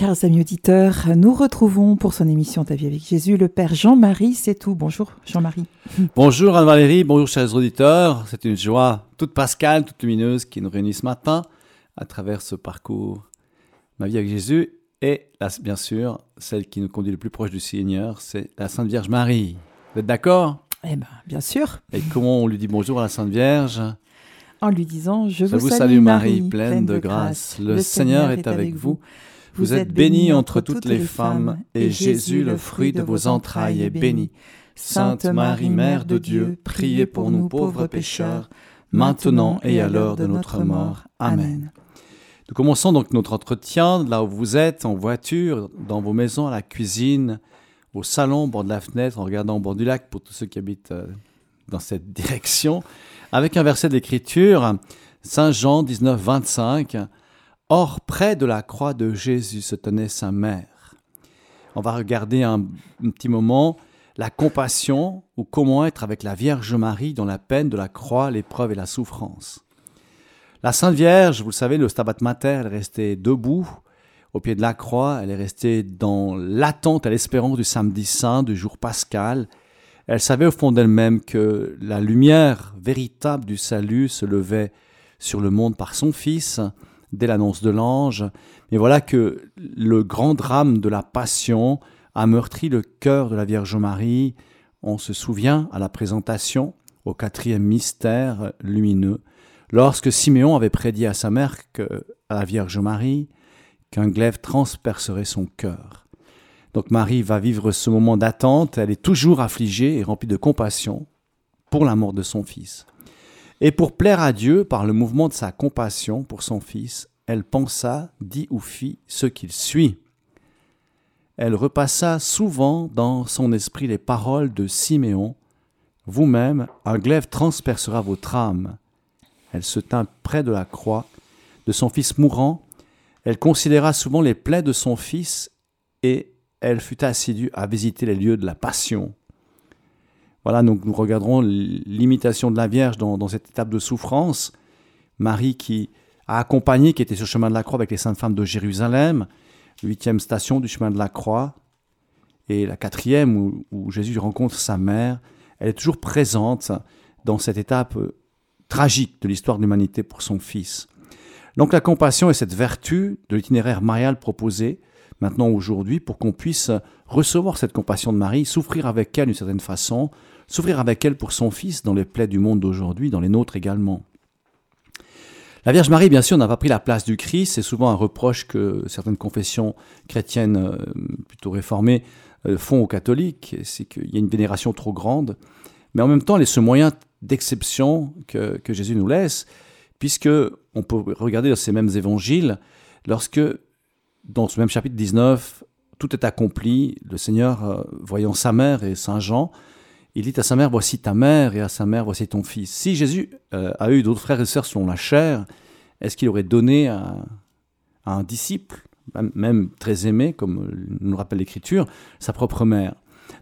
Chers amis auditeurs, nous retrouvons pour son émission Ta vie avec Jésus le Père Jean-Marie C'est tout. Bonjour Jean-Marie. Bonjour Anne-Valérie, bonjour chers auditeurs. C'est une joie toute pascale, toute lumineuse qui nous réunit ce matin à travers ce parcours Ma vie avec Jésus et bien sûr celle qui nous conduit le plus proche du Seigneur, c'est la Sainte Vierge Marie. Vous êtes d'accord? Eh bien, bien sûr. Et comment on lui dit bonjour à la Sainte Vierge? En lui disant Je, vous, salue, Marie, pleine de grâce. Le, Seigneur est avec vous. Vous êtes bénie entre toutes les femmes, et Jésus, le fruit de vos entrailles, est béni. Sainte Marie, Mère de Dieu, priez pour nous pauvres pécheurs, maintenant et à l'heure de notre mort. Amen. Nous commençons donc notre entretien là où vous êtes, en voiture, dans vos maisons, à la cuisine, au salon, au bord de la fenêtre, en regardant au bord du lac pour tous ceux qui habitent euh, dans cette direction, avec un verset de l'Écriture, Saint Jean 19, 25. Or, près de la croix de Jésus se tenait sa mère. On va regarder un, petit moment la compassion ou comment être avec la Vierge Marie dans la peine de la croix, l'épreuve et la souffrance. La Sainte Vierge, vous le savez, le Stabat Mater, elle est restée debout au pied de la croix, elle est restée dans l'attente à l'espérance du samedi saint, du jour pascal. Elle savait au fond d'elle-même que la lumière véritable du salut se levait sur le monde par son Fils, dès l'annonce de l'ange. Mais voilà que le grand drame de la passion a meurtri le cœur de la Vierge Marie. On se souvient à la présentation, au quatrième mystère lumineux, lorsque Siméon avait prédit à sa mère, à la Vierge Marie, qu'un glaive transpercerait son cœur. Donc Marie va vivre ce moment d'attente, elle est toujours affligée et remplie de compassion pour la mort de son fils. Et pour plaire à Dieu par le mouvement de sa compassion pour son Fils, elle pensa, dit ou fit ce qu'il suit. Elle repassa souvent dans son esprit les paroles de Siméon. Vous-même, un glaive transpercera votre âme. Elle se tint près de la croix de son fils mourant. Elle considéra souvent les plaies de son fils et elle fut assidue à visiter les lieux de la passion. Voilà, donc nous regarderons l'imitation de la Vierge dans, cette étape de souffrance. Marie qui a accompagné, qui était sur le chemin de la croix avec les saintes femmes de Jérusalem, huitième station du chemin de la croix, et la quatrième où, où Jésus rencontre sa mère. Elle est toujours présente dans cette étape euh, tragique de l'histoire de l'humanité pour son fils. Donc la compassion est cette vertu de l'itinéraire marial proposé maintenant aujourd'hui pour qu'on puisse recevoir cette compassion de Marie, souffrir avec elle d'une certaine façon, souffrir avec elle pour son fils dans les plaies du monde d'aujourd'hui, dans les nôtres également. La Vierge Marie, bien sûr, n'a pas pris la place du Christ. C'est souvent un reproche que certaines confessions chrétiennes euh, plutôt réformées euh, font aux catholiques. C'est qu'il y a une vénération trop grande. Mais en même temps, elle est ce moyen d'exception que, que, Jésus nous laisse, puisque on peut regarder dans ces mêmes évangiles, lorsque dans ce même chapitre 19, tout est accompli. Le Seigneur, euh, voyant sa mère et Saint Jean, il dit à sa mère, voici ta mère, et à sa mère, voici ton fils. Si Jésus euh, a eu d'autres frères et sœurs selon la chair, est-ce qu'il aurait donné à, un disciple, même très aimé, comme nous rappelle l'Écriture, sa propre mère?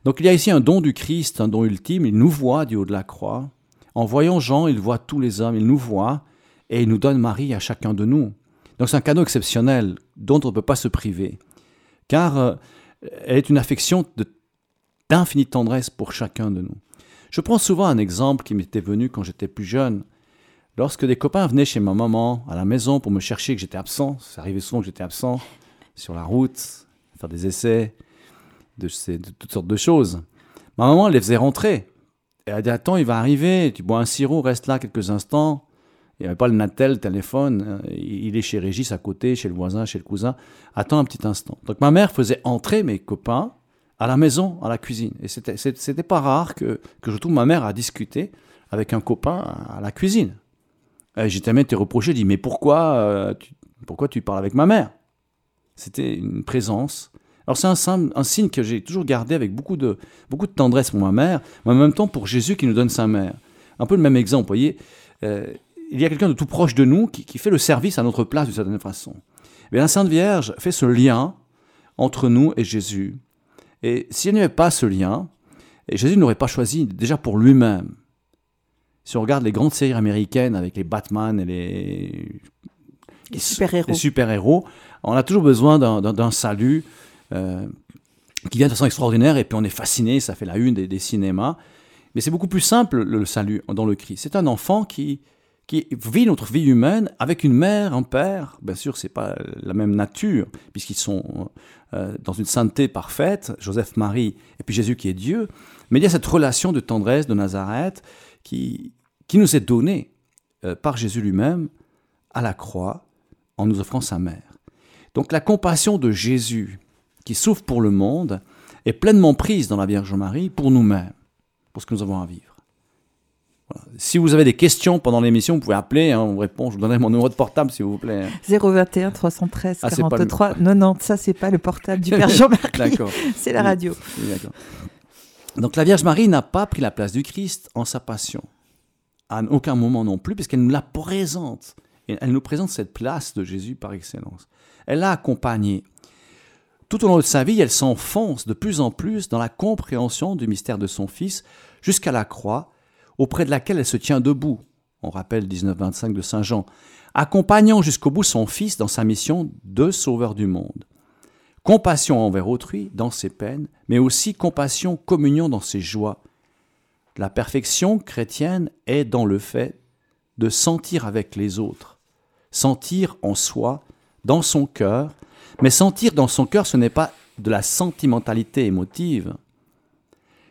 Donc il y a ici un don du Christ, un don ultime, il nous voit du haut de la croix. En voyant Jean, il voit tous les hommes, il nous voit, et il nous donne Marie à chacun de nous. Donc c'est un cadeau exceptionnel dont on ne peut pas se priver, car euh, elle est une affection d'infinie tendresse pour chacun de nous. Je prends souvent un exemple qui m'était venu quand j'étais plus jeune. Lorsque des copains venaient chez ma maman à la maison pour me chercher que j'étais absent, ça arrivait souvent que j'étais absent sur la route, faire des essais, de, toutes sortes de choses. Ma maman les faisait rentrer. Et elle dit Attends, il va arriver, tu bois un sirop, reste là quelques instants. Il n'y avait pas le Natel, le téléphone. Hein. Il est chez Régis à côté, chez le voisin, chez le cousin. Attends un petit instant. Donc ma mère faisait entrer mes copains à la maison, à la cuisine. Et c'était, pas rare que, que je trouve ma mère à discuter avec un copain à la cuisine. J'étais même été reproché, dit mais pourquoi, euh, tu, pourquoi tu parles avec ma mère? C'était une présence. Alors c'est un, signe que j'ai toujours gardé avec beaucoup de, beaucoup de tendresse pour ma mère, mais en même temps pour Jésus qui nous donne sa mère. Un peu le même exemple, vous voyez. Euh, il y a quelqu'un de tout proche de nous qui, fait le service à notre place d'une certaine façon. Mais la Sainte Vierge fait ce lien entre nous et Jésus. Et s'il n'y avait pas ce lien, et Jésus n'aurait pas choisi déjà pour lui-même. Si on regarde les grandes séries américaines avec les Batman et les, les super-héros, super On a toujours besoin d'un salut euh, qui vient de façon extraordinaire et puis on est fasciné, ça fait la une des, cinémas. Mais c'est beaucoup plus simple le, salut dans le Christ. C'est un enfant qui, qui vit notre vie humaine avec une mère, un père. Bien sûr, c'est pas la même nature puisqu'ils sont euh, dans une sainteté parfaite, Joseph, Marie et puis Jésus qui est Dieu. Mais il y a cette relation de tendresse de Nazareth qui, qui nous est donnée euh, par Jésus lui-même à la croix en nous offrant sa mère. Donc la compassion de Jésus qui souffre pour le monde est pleinement prise dans la Vierge Marie pour nous-mêmes, pour ce que nous avons à vivre. Si vous avez des questions pendant l'émission, vous pouvez appeler, hein, on répond. Je vous donnerai mon numéro de portable, s'il vous plaît. 021 313 43 90. Ça, c'est pas le portable du Père Jean-Marie. D'accord. c'est la radio. Donc la Vierge Marie n'a pas pris la place du Christ en sa passion. À aucun moment non plus, puisqu'elle nous la présente. Et elle nous présente cette place de Jésus par excellence. Elle l'a accompagné. Tout au long de sa vie, elle s'enfonce de plus en plus dans la compréhension du mystère de son Fils jusqu'à la croix, auprès de laquelle elle se tient debout. On rappelle 1925 de Saint Jean, accompagnant jusqu'au bout son Fils dans sa mission de sauveur du monde. Compassion envers autrui dans ses peines, mais aussi compassion, communion dans ses joies. La perfection chrétienne est dans le fait de sentir avec les autres, sentir en soi, dans son cœur, mais sentir dans son cœur, ce n'est pas de la sentimentalité émotive,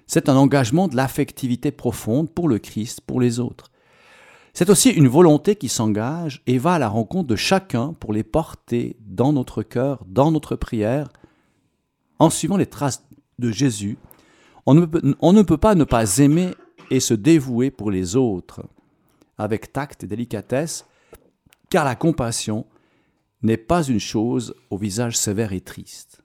c'est un engagement de l'affectivité profonde pour le Christ, pour les autres. C'est aussi une volonté qui s'engage et va à la rencontre de chacun pour les porter dans notre cœur, dans notre prière, en suivant les traces de Jésus. On ne, peut, on ne peut pas ne pas aimer et se dévouer pour les autres avec tact et délicatesse, car la compassion n'est pas une chose au visage sévère et triste.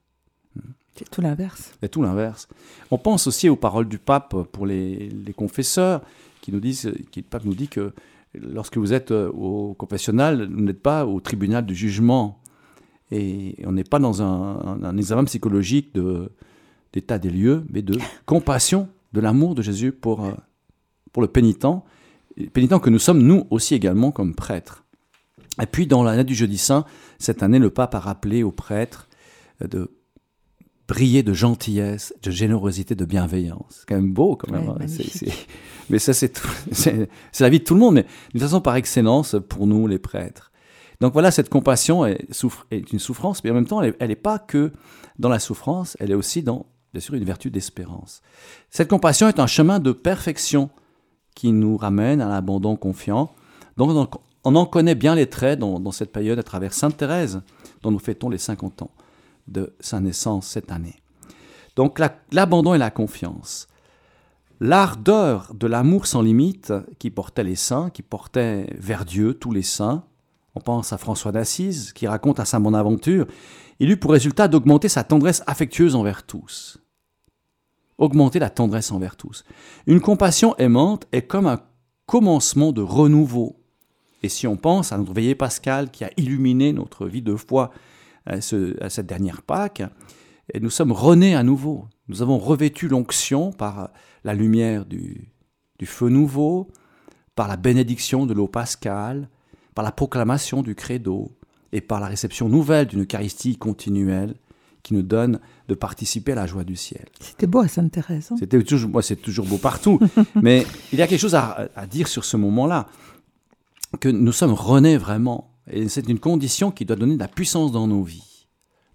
C'est tout l'inverse. C'est tout l'inverse. On pense aussi aux paroles du pape pour les, confesseurs, qui nous disent, qui, le pape nous dit que lorsque vous êtes au confessionnal, vous n'êtes pas au tribunal du jugement. Et on n'est pas dans un, examen psychologique d'état des lieux, mais de compassion, de l'amour de Jésus pour, euh, pour le pénitent, pénitent que nous sommes nous aussi également comme prêtres. Et puis dans l'année du jeudi saint, cette année, le pape a rappelé aux prêtres de briller de gentillesse, de générosité, de bienveillance. C'est quand même beau, quand même. Hein. Mais ça, c'est la vie de tout le monde, mais d'une façon par excellence pour nous, les prêtres. Donc voilà, cette compassion est, est une souffrance, mais en même temps, elle n'est pas que dans la souffrance, elle est aussi dans, bien sûr, une vertu d'espérance. Cette compassion est un chemin de perfection qui nous ramène à l'abandon confiant. Donc, on en connaît bien les traits dans, dans cette période à travers Sainte Thérèse, dont nous fêtons les 50 ans de sa naissance cette année. Donc l'abandon et la confiance. L'ardeur de l'amour sans limite qui portait les saints, qui portait vers Dieu tous les saints. On pense à François d'Assise qui raconte à sa Bonaventure, il eut pour résultat d'augmenter sa tendresse affectueuse envers tous. Augmenter la tendresse envers tous. Une compassion aimante est comme un commencement de renouveau. Et si on pense à notre veillée pascal qui a illuminé notre vie de foi à, cette dernière Pâque, et nous sommes renés à nouveau. Nous avons revêtu l'onction par la lumière du, du, feu nouveau, par la bénédiction de l'eau pascale, par la proclamation du credo et par la réception nouvelle d'une Eucharistie continuelle qui nous donne de participer à la joie du ciel. C'était beau à Sainte-Thérèse. Hein C'était toujours, moi, c'est toujours beau partout. mais il y a quelque chose à, à dire sur ce moment-là, que nous sommes renés vraiment et c'est une condition qui doit donner de la puissance dans nos vies.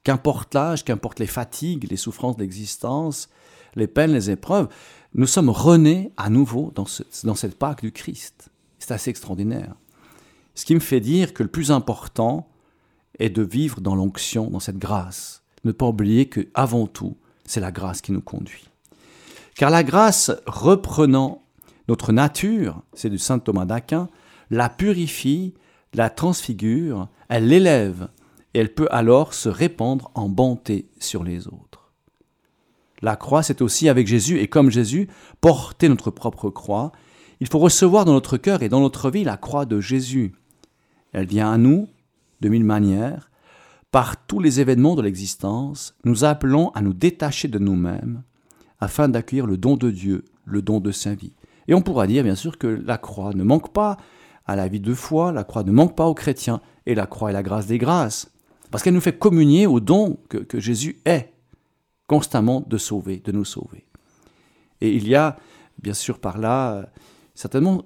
Qu'importe l'âge, qu'importe les fatigues, les souffrances d'existence, les peines, les épreuves, nous sommes renés à nouveau dans, dans cette Pâque du Christ. C'est assez extraordinaire. Ce qui me fait dire que le plus important est de vivre dans l'onction, dans cette grâce. Ne pas oublier que, avant tout, c'est la grâce qui nous conduit. Car la grâce, reprenant notre nature, c'est du saint Thomas d'Aquin, la purifie la transfigure, elle l'élève, et elle peut alors se répandre en bonté sur les autres. La croix, c'est aussi avec Jésus, et comme Jésus, porter notre propre croix. Il faut recevoir dans notre cœur et dans notre vie la croix de Jésus. Elle vient à nous de mille manières. Par tous les événements de l'existence, nous appelons à nous détacher de nous-mêmes afin d'accueillir le don de Dieu, le don de sa vie. Et on pourra dire bien sûr que la croix ne manque pas à la vie de foi, la croix ne manque pas aux chrétiens, et la croix est la grâce des grâces. Parce qu'elle nous fait communier au don que, Jésus est constamment de sauver, de nous sauver. Et il y a, bien sûr, par là, certainement,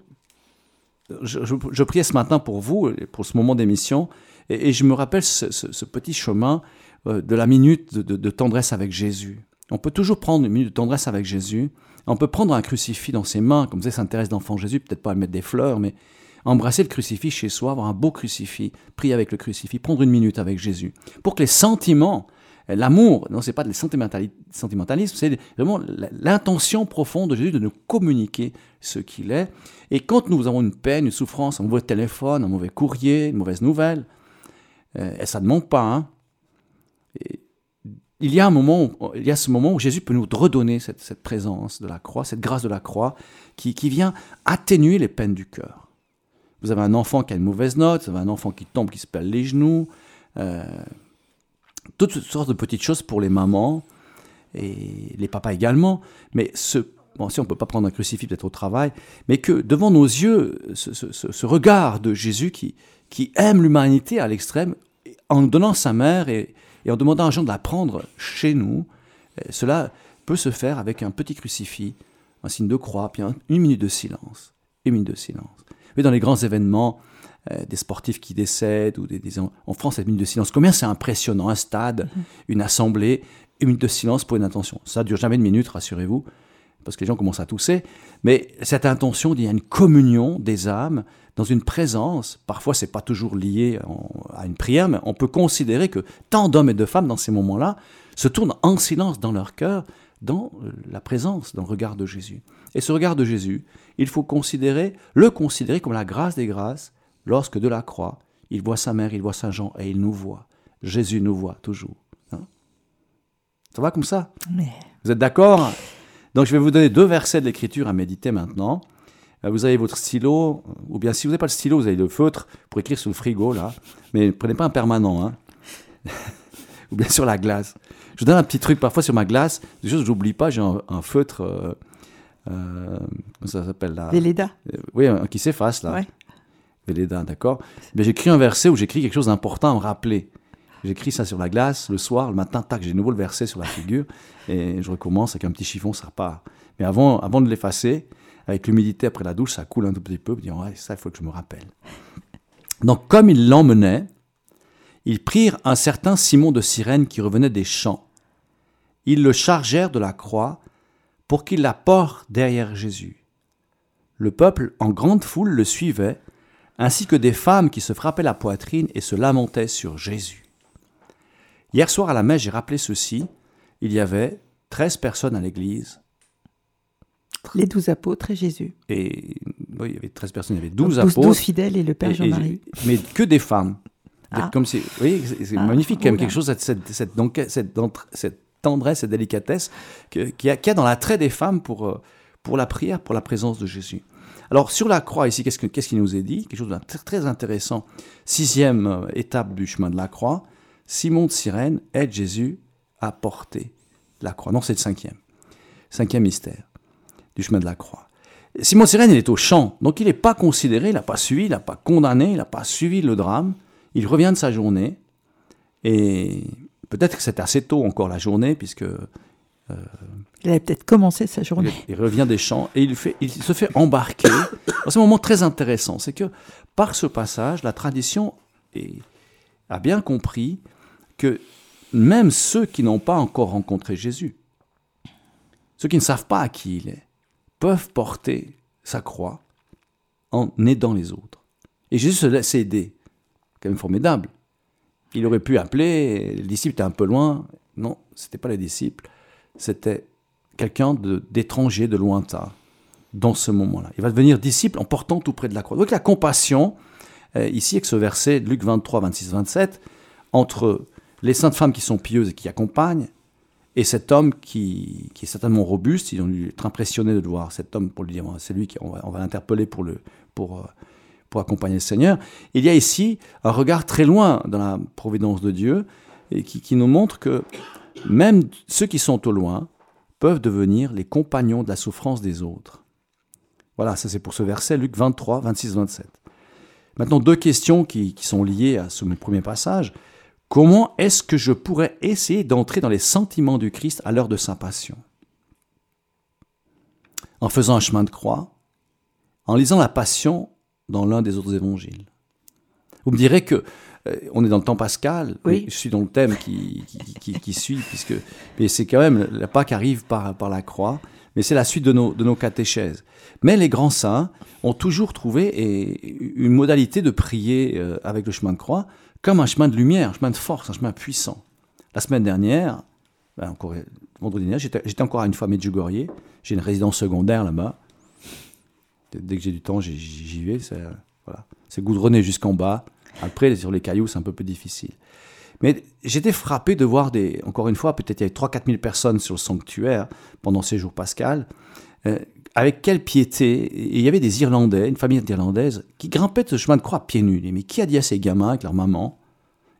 je, priais ce matin pour vous, pour ce moment d'émission, et, je me rappelle ce, petit chemin euh, de la minute de, tendresse avec Jésus. On peut toujours prendre une minute de tendresse avec Jésus. On peut prendre un crucifix dans ses mains, comme ça, ça intéresse d'enfant Jésus, peut-être pas à mettre des fleurs, mais embrasser le crucifix chez soi, avoir un beau crucifix, prier avec le crucifix, prendre une minute avec Jésus, pour que les sentiments, l'amour, non, c'est pas le sentimentalisme, c'est vraiment l'intention profonde de Jésus de nous communiquer ce qu'il est. Et quand nous avons une peine, une souffrance, un mauvais téléphone, un mauvais courrier, une mauvaise nouvelle, euh, et ça ne manque pas, hein, il y a un moment, il y a ce moment où Jésus peut nous redonner cette, présence de la croix, cette grâce de la croix, qui, qui vient atténuer les peines du cœur. Vous avez un enfant qui a une mauvaise note, vous avez un enfant qui tombe, qui se pèle les genoux, euh, toutes sortes de petites choses pour les mamans et les papas également. Mais ce, si on ne peut pas prendre un crucifix peut-être au travail, mais que devant nos yeux, ce, regard de Jésus qui, aime l'humanité à l'extrême, en donnant sa mère et, et en demandant à Jean de la prendre chez nous, euh, cela peut se faire avec un petit crucifix, un signe de croix, puis une minute de silence. Une minute de silence. Mais dans les grands événements, euh, des sportifs qui décèdent, ou des, en France, cette minute de silence, combien c'est impressionnant, un stade, mhm. une assemblée, une minute de silence pour une intention. Ça dure jamais une minute, rassurez-vous, parce que les gens commencent à tousser, mais cette intention, il y a une communion des âmes dans une présence, parfois c'est pas toujours lié à une prière, mais on peut considérer que tant d'hommes et de femmes dans ces moments-là se tournent en silence dans leur cœur, dans la présence, dans le regard de Jésus. Et ce regard de Jésus, il faut considérer, le considérer comme la grâce des grâces, lorsque de la croix, il voit sa mère, il voit Saint Jean, et il nous voit. Jésus nous voit toujours. Hein. ça va comme ça? Vous êtes d'accord? Donc je vais vous donner deux versets de l'Écriture à méditer maintenant. Euh, vous avez votre stylo, ou bien si vous n'avez pas le stylo, vous avez le feutre pour écrire sur le frigo, là. Mais ne prenez pas un permanent, hein. ou bien sur la glace. Je vous donne un petit truc parfois sur ma glace, des choses que j'oublie pas, j'ai un, feutre... Euh, euh, ça s'appelle là Véleda. Euh, oui, qui s'efface là. Ouais. Véleda, d'accord. Mais j'écris un verset où j'écris quelque chose d'important à me rappeler. J'écris ça sur la glace le soir, le matin, tac, j'ai nouveau le verset sur la figure et je recommence avec un petit chiffon, ça repart. Mais avant, avant de l'effacer, avec l'humidité après la douche, ça coule un tout petit peu. Je dis, ouais, ça, il faut que je me rappelle. Donc, comme il l'emmenait, ils prirent un certain Simon de Cyrène qui revenait des champs. Ils le chargèrent de la croix pour qu'il la porte derrière Jésus. Le peuple en grande foule le suivait, ainsi que des femmes qui se frappaient la poitrine et se lamentaient sur Jésus. Hier soir à la messe, j'ai rappelé ceci. Il y avait treize personnes à l'église. Les douze apôtres et Jésus. Et il y avait treize personnes, il y avait douze apôtres. Douze fidèles et le Père Jean-Marie. Mais que des femmes. Ah. Comme c'est, c'est ah, magnifique quand même, quelque chose, cette, cette, cette, cette tendresse et délicatesse qu'il y, a dans l'attrait des femmes pour, euh, pour la prière, pour la présence de Jésus. Alors sur la croix ici, qu'est-ce qu'il nous est dit? Quelque chose de très intéressant. Sixième euh, étape du chemin de la croix, Simon de Cyrène aide Jésus à porter la croix. Non, c'est le cinquième. Cinquième mystère du chemin de la croix. Simon de Cyrène, il est au champ, donc il n'est pas considéré, il n'a pas suivi, il n'a pas condamné, il n'a pas suivi le drame. Il revient de sa journée et Peut-être que c'est assez tôt encore la journée, puisque... Euh, il avait peut-être commencé sa journée. Il, revient des champs et il, fait, il se fait embarquer. C'est un moment très intéressant. C'est que par ce passage, la tradition a bien compris que même ceux qui n'ont pas encore rencontré Jésus, ceux qui ne savent pas à qui il est, peuvent porter sa croix en aidant les autres. Et Jésus se laisse aider. Quand même formidable. Il aurait pu appeler, les disciples étaient un peu loin. Non, c'était pas les disciples, c'était quelqu'un d'étranger, de, lointain, dans ce moment-là. Il va devenir disciple en portant tout près de la croix. Donc la compassion, euh, ici avec ce verset, Luc 23, 26, 27, entre les saintes femmes qui sont pieuses et qui accompagnent, et cet homme qui, est certainement robuste, ils ont dû être impressionnés de voir cet homme pour lui dire, c'est lui qu'on va, va l'interpeller pour, le, pour, euh, pour accompagner le Seigneur. Il y a ici un regard très loin dans la providence de Dieu et qui, nous montre que même ceux qui sont au loin peuvent devenir les compagnons de la souffrance des autres. Voilà, ça c'est pour ce verset, Luc 23, 26, 27. Maintenant, deux questions qui, sont liées à ce premier passage. Comment est-ce que je pourrais essayer d'entrer dans les sentiments du Christ à l'heure de sa passion? En faisant un chemin de croix, en lisant la passion dans l'un des autres évangiles. Vous me direz que euh, on est dans le temps pascal, oui. je suis dans le thème qui, qui, suit, puisque mais c'est quand même la Pâque arrive par, par la croix, mais c'est la suite de nos, de nos catéchèses. Mais les grands saints ont toujours trouvé une modalité de prier euh, avec le chemin de croix comme un chemin de lumière, un chemin de force, un chemin puissant. La semaine dernière, ben encore, vendredi dernier, j'étais encore à une fois à Medjugorje, j'ai une résidence secondaire là-bas. Dès que j'ai du temps, j'y vais. C'est voilà. goudronné jusqu'en bas. Après, sur les cailloux, c'est un peu plus difficile. Mais j'étais frappé de voir des, encore une fois, peut-être il y avait 3-4 000 personnes sur le sanctuaire pendant ces jours pascal. Euh, avec quelle piété. Et il y avait des Irlandais, une famille d'Irlandaises, qui grimpaient ce chemin de croix pieds nus. Mais qui a dit à ces gamins avec leur maman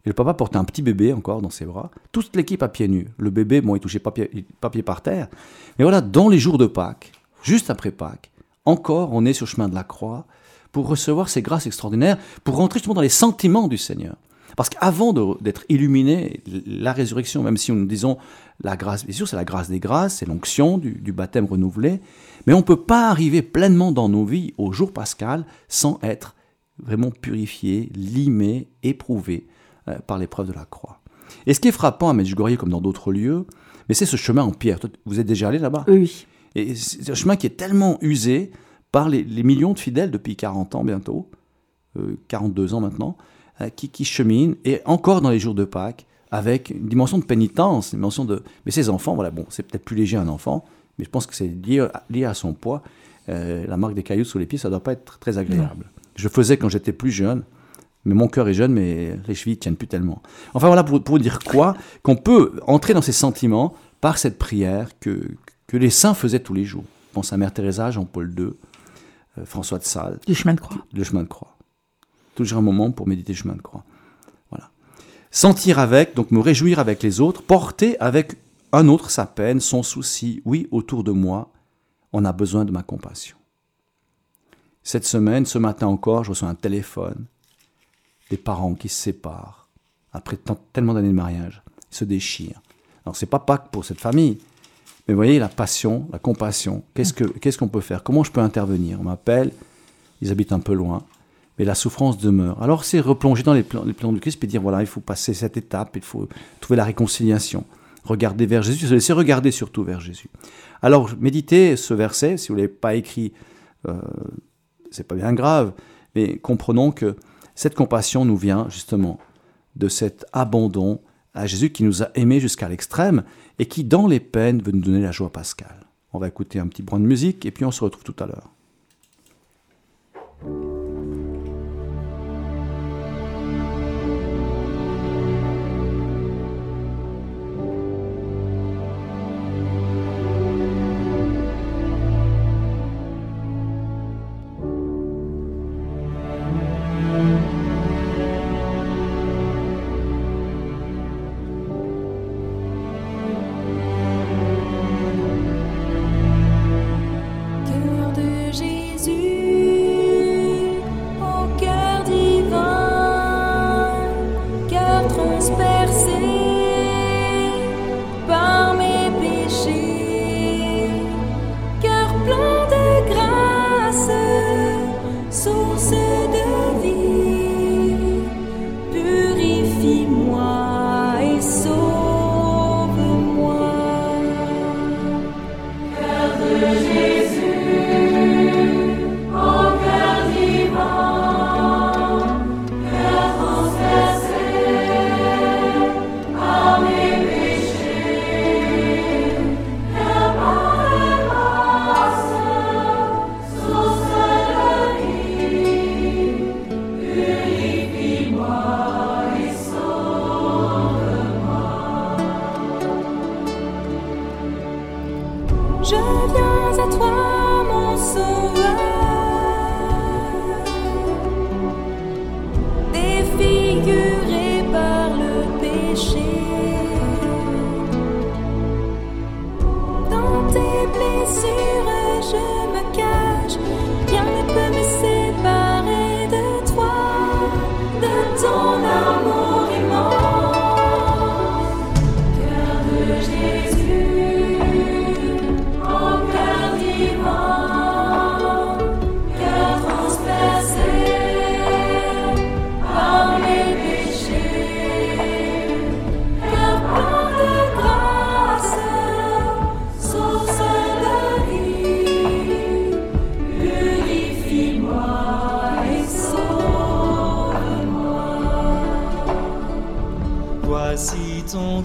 Et le papa portait un petit bébé encore dans ses bras. Toute l'équipe à pieds nus. Le bébé, bon, il touchait pas pied, pas pied par terre. Mais voilà, dans les jours de Pâques, juste après Pâques, encore on est sur le chemin de la croix pour recevoir ces grâces extraordinaires, pour rentrer justement dans les sentiments du Seigneur. Parce qu'avant d'être illuminé, la résurrection, même si nous disons la grâce, bien sûr, c'est la grâce des grâces, c'est l'onction du, baptême renouvelé, mais on ne peut pas arriver pleinement dans nos vies au jour pascal sans être vraiment purifié, limé, éprouvé euh, par l'épreuve de la croix. Et ce qui est frappant à Medjugorje comme dans d'autres lieux, mais c'est ce chemin en pierre. Vous êtes déjà allé là-bas? Oui. Et c'est un chemin qui est tellement usé par les, millions de fidèles depuis 40 ans bientôt, 42 euh, ans maintenant, euh, qui, qui cheminent, et encore dans les jours de Pâques, avec une dimension de pénitence, une dimension de... Mais ces enfants, voilà, bon, c'est peut-être plus léger un enfant, mais je pense que c'est lié, lié, à son poids. Euh, la marque des cailloux sous les pieds, ça ne doit pas être très agréable. Je faisais quand j'étais plus jeune, mais mon cœur est jeune, mais les chevilles ne tiennent plus tellement. Enfin voilà, pour, pour dire quoi Qu'on peut entrer dans ces sentiments par cette prière que, que les saints faisaient tous les jours. Je pense à Mère Teresa, Jean-Paul II, euh, François de Sales. Du chemin de croix. Le chemin de croix. Toujours un moment pour méditer le chemin de croix. Voilà. Sentir avec, donc me réjouir avec les autres, porter avec un autre sa peine, son souci. Oui, autour de moi, on a besoin de ma compassion. Cette semaine, ce matin encore, je reçois un téléphone des parents qui se séparent après tellement d'années de mariage, ils se déchirent. Alors c'est pas Pâques pour cette famille, mais voyez, la passion, la compassion, qu'est-ce qu'on ce qu'on peut faire? Comment je peux intervenir? On m'appelle, ils habitent un peu loin, mais la souffrance demeure. Alors c'est replonger dans les plans, les plans du Christ et dire, voilà, il faut passer cette étape, il faut trouver la réconciliation, regarder vers Jésus, se laisser regarder surtout vers Jésus. Alors méditez ce verset, si vous ne l'avez pas écrit, euh, c'est pas bien grave, mais comprenons que cette compassion nous vient justement de cet abandon à Jésus qui nous a aimés jusqu'à l'extrême et qui, dans les peines, veut nous donner la joie pascale. On va écouter un petit brin de musique et puis on se retrouve tout à l'heure.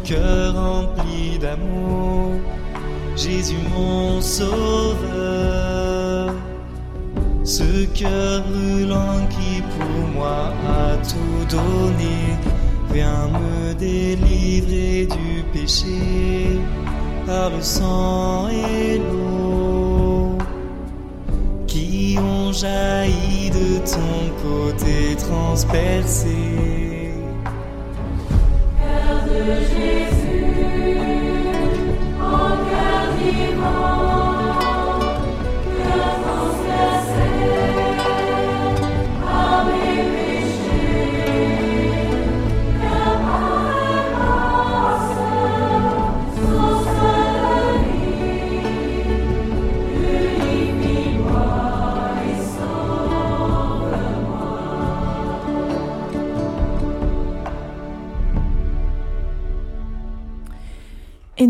Cœur rempli d'amour, Jésus mon sauveur. Ce cœur brûlant qui pour moi a tout donné, viens me délivrer du péché par le sang et l'eau qui ont jailli de ton côté transpercé.